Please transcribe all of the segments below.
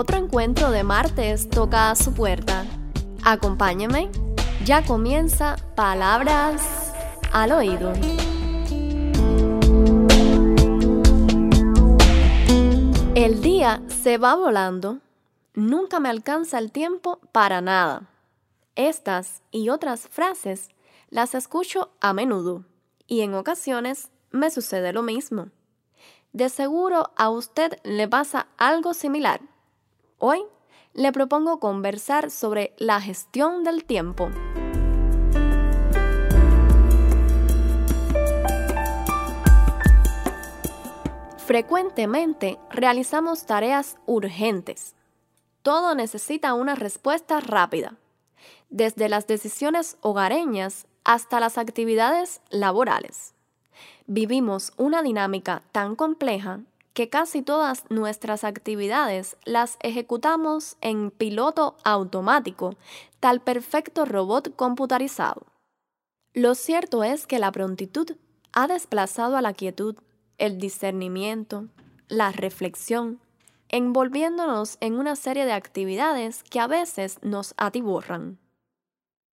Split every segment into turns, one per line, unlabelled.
Otro encuentro de martes toca a su puerta. Acompáñeme, ya comienza Palabras al Oído. El día se va volando. Nunca me alcanza el tiempo para nada. Estas y otras frases las escucho a menudo y en ocasiones me sucede lo mismo. De seguro a usted le pasa algo similar. Hoy le propongo conversar sobre la gestión del tiempo. Frecuentemente realizamos tareas urgentes. Todo necesita una respuesta rápida, desde las decisiones hogareñas hasta las actividades laborales. Vivimos una dinámica tan compleja que casi todas nuestras actividades las ejecutamos en piloto automático, tal perfecto robot computarizado. Lo cierto es que la prontitud ha desplazado a la quietud, el discernimiento, la reflexión, envolviéndonos en una serie de actividades que a veces nos atiborran.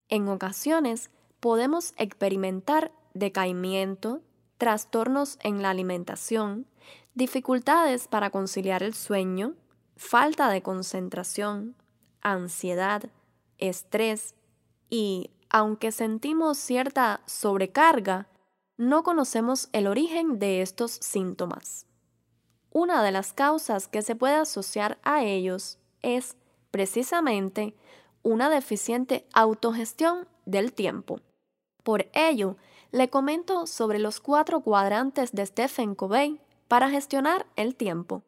En ocasiones podemos experimentar decaimiento, trastornos en la alimentación, dificultades para conciliar el sueño, falta de concentración, ansiedad, estrés y, aunque sentimos cierta sobrecarga, no conocemos el origen de estos síntomas. Una de las causas que se puede asociar a ellos es, precisamente, una deficiente autogestión del tiempo. Por ello, le comento sobre los cuatro cuadrantes de Stephen Covey para gestionar el tiempo,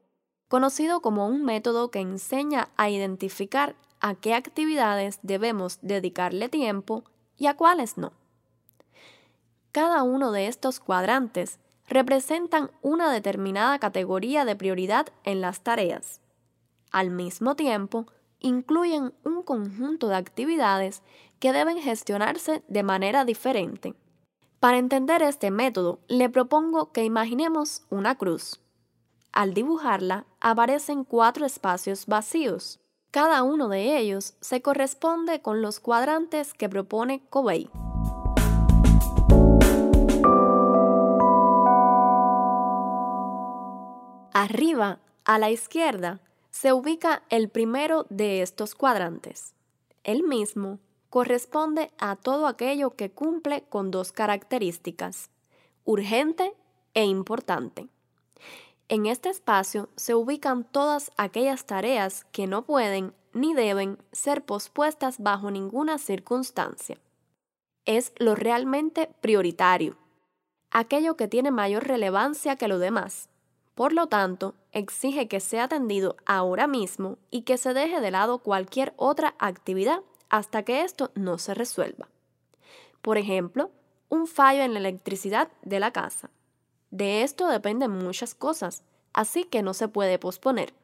conocido como un método que enseña a identificar a qué actividades debemos dedicarle tiempo y a cuáles no. Cada uno de estos cuadrantes representan una determinada categoría de prioridad en las tareas. Al mismo tiempo, incluyen un conjunto de actividades que deben gestionarse de manera diferente. Para entender este método, le propongo que imaginemos una cruz. Al dibujarla, aparecen cuatro espacios vacíos. Cada uno de ellos se corresponde con los cuadrantes que propone Covey. Arriba, a la izquierda, se ubica el primero de estos cuadrantes. El mismo corresponde a todo aquello que cumple con dos características, urgente e importante. En este espacio se ubican todas aquellas tareas que no pueden ni deben ser pospuestas bajo ninguna circunstancia. Es lo realmente prioritario, aquello que tiene mayor relevancia que lo demás. Por lo tanto, exige que sea atendido ahora mismo y que se deje de lado cualquier otra actividad hasta que esto no se resuelva. Por ejemplo, un fallo en la electricidad de la casa. De esto dependen muchas cosas, así que no se puede posponer.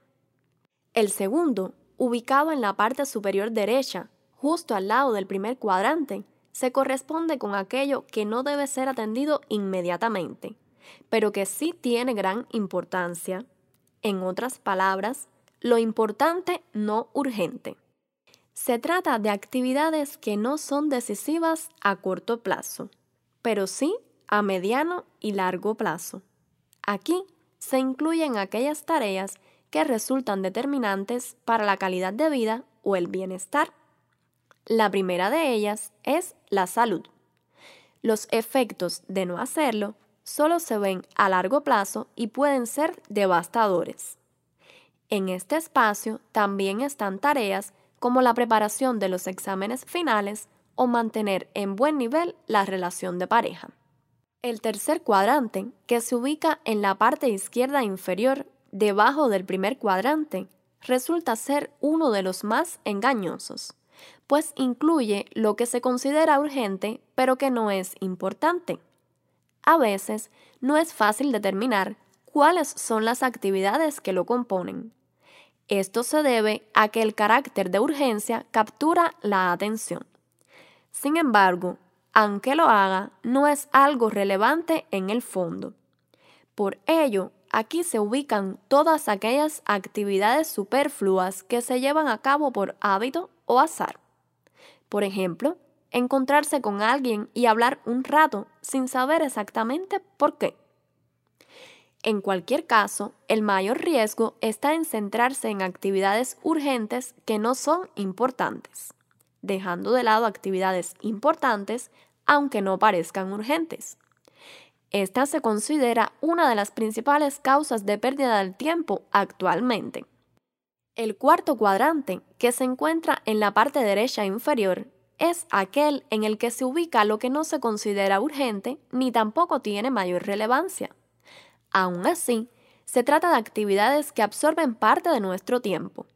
El segundo, ubicado en la parte superior derecha, justo al lado del primer cuadrante, se corresponde con aquello que no debe ser atendido inmediatamente, pero que sí tiene gran importancia. En otras palabras, lo importante no urgente. Se trata de actividades que no son decisivas a corto plazo, pero sí a mediano y largo plazo. Aquí se incluyen aquellas tareas que resultan determinantes para la calidad de vida o el bienestar. La primera de ellas es la salud. Los efectos de no hacerlo solo se ven a largo plazo y pueden ser devastadores. En este espacio también están tareas como la preparación de los exámenes finales o mantener en buen nivel la relación de pareja. El tercer cuadrante, que se ubica en la parte izquierda inferior, debajo del primer cuadrante, resulta ser uno de los más engañosos, pues incluye lo que se considera urgente pero que no es importante. A veces no es fácil determinar cuáles son las actividades que lo componen. Esto se debe a que el carácter de urgencia captura la atención. Sin embargo, aunque lo haga, no es algo relevante en el fondo. Por ello, aquí se ubican todas aquellas actividades superfluas que se llevan a cabo por hábito o azar. Por ejemplo, encontrarse con alguien y hablar un rato sin saber exactamente por qué. En cualquier caso, el mayor riesgo está en centrarse en actividades urgentes que no son importantes, dejando de lado actividades importantes aunque no parezcan urgentes. Esta se considera una de las principales causas de pérdida del tiempo actualmente. El cuarto cuadrante, que se encuentra en la parte derecha inferior, es aquel en el que se ubica lo que no se considera urgente ni tampoco tiene mayor relevancia. Aún así, se trata de actividades que absorben parte de nuestro tiempo.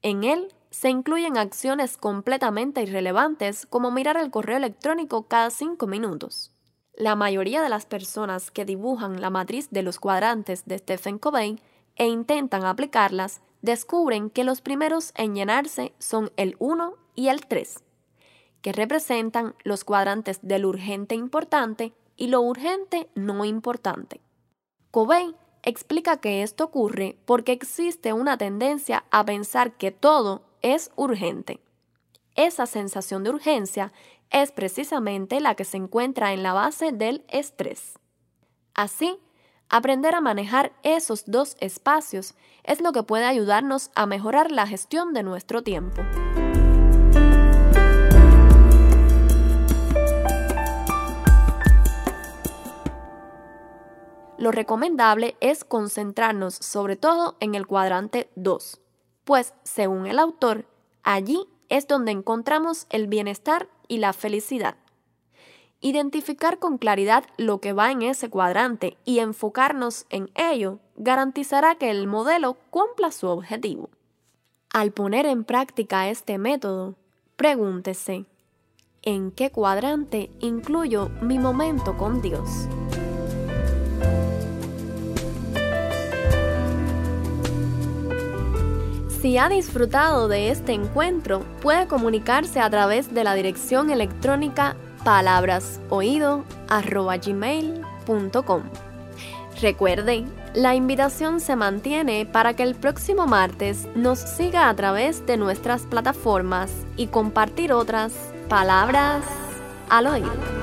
En él se incluyen acciones completamente irrelevantes como mirar el correo electrónico cada cinco minutos. La mayoría de las personas que dibujan la matriz de los cuadrantes de Stephen Covey e intentan aplicarlas descubren que los primeros en llenarse son el 1 y el 3, que representan los cuadrantes del urgente importante y lo urgente no importante. Covey explica que esto ocurre porque existe una tendencia a pensar que todo es urgente. Esa sensación de urgencia es precisamente la que se encuentra en la base del estrés. Así, aprender a manejar esos dos espacios es lo que puede ayudarnos a mejorar la gestión de nuestro tiempo. Lo recomendable es concentrarnos sobre todo en el cuadrante 2, pues según el autor, allí es donde encontramos el bienestar y la felicidad. Identificar con claridad lo que va en ese cuadrante y enfocarnos en ello garantizará que el modelo cumpla su objetivo. Al poner en práctica este método, pregúntese, ¿en qué cuadrante incluyo mi momento con Dios? Si ha disfrutado de este encuentro, puede comunicarse a través de la dirección electrónica palabrasoído.gmail.com. Recuerde, la invitación se mantiene para que el próximo martes nos siga a través de nuestras plataformas y compartir otras palabras al oído.